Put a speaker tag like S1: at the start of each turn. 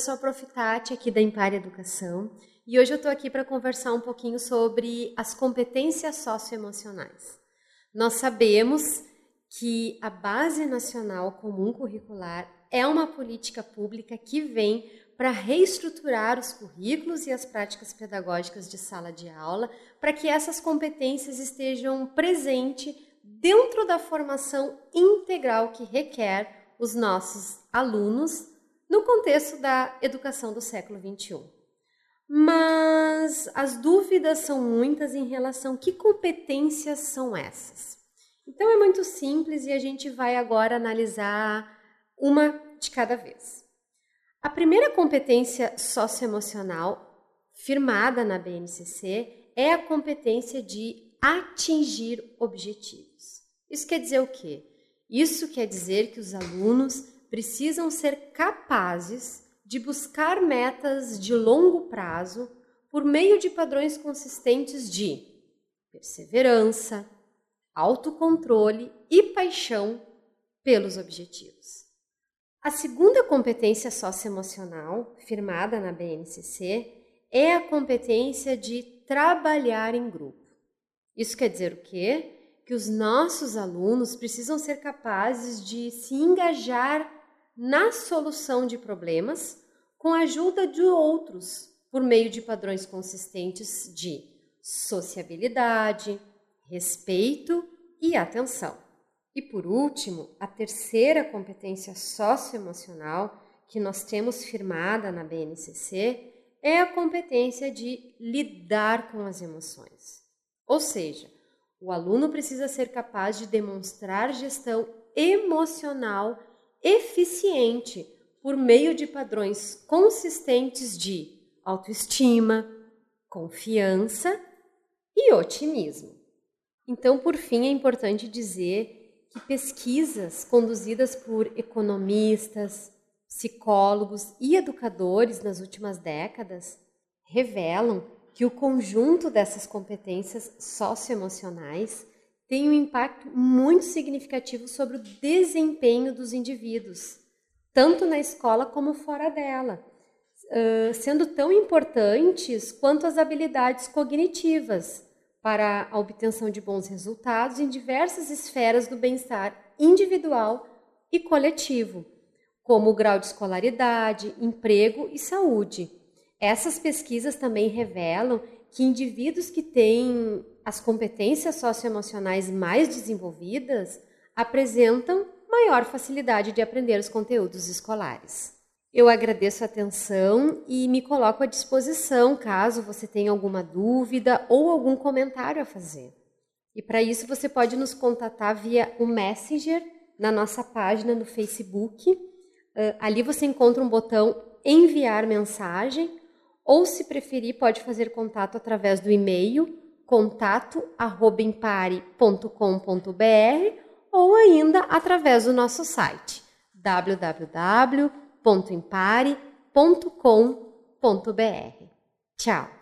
S1: sou a Profitati aqui da Impar Educação e hoje eu estou aqui para conversar um pouquinho sobre as competências socioemocionais. Nós sabemos que a Base Nacional Comum Curricular é uma política pública que vem para reestruturar os currículos e as práticas pedagógicas de sala de aula, para que essas competências estejam presentes dentro da formação integral que requer os nossos alunos no contexto da educação do século XXI. Mas as dúvidas são muitas em relação que competências são essas. Então é muito simples e a gente vai agora analisar uma de cada vez. A primeira competência socioemocional firmada na BNCC é a competência de atingir objetivos. Isso quer dizer o quê? Isso quer dizer que os alunos precisam ser capazes de buscar metas de longo prazo por meio de padrões consistentes de perseverança, autocontrole e paixão pelos objetivos. A segunda competência socioemocional, firmada na BNCC, é a competência de trabalhar em grupo. Isso quer dizer o quê? Que os nossos alunos precisam ser capazes de se engajar na solução de problemas com a ajuda de outros, por meio de padrões consistentes de sociabilidade, respeito e atenção. E por último, a terceira competência socioemocional que nós temos firmada na BNCC é a competência de lidar com as emoções. Ou seja, o aluno precisa ser capaz de demonstrar gestão emocional eficiente por meio de padrões consistentes de autoestima, confiança e otimismo. Então, por fim, é importante dizer que pesquisas conduzidas por economistas, psicólogos e educadores nas últimas décadas revelam que o conjunto dessas competências socioemocionais tem um impacto muito significativo sobre o desempenho dos indivíduos, tanto na escola como fora dela, sendo tão importantes quanto as habilidades cognitivas, para a obtenção de bons resultados em diversas esferas do bem-estar individual e coletivo, como o grau de escolaridade, emprego e saúde. Essas pesquisas também revelam que indivíduos que têm as competências socioemocionais mais desenvolvidas apresentam maior facilidade de aprender os conteúdos escolares. Eu agradeço a atenção e me coloco à disposição caso você tenha alguma dúvida ou algum comentário a fazer. E para isso você pode nos contatar via o Messenger na nossa página no Facebook. Uh, ali você encontra um botão enviar mensagem ou se preferir pode fazer contato através do e-mail contato@impare.com.br ou ainda através do nosso site www www.impare.com.br. Tchau!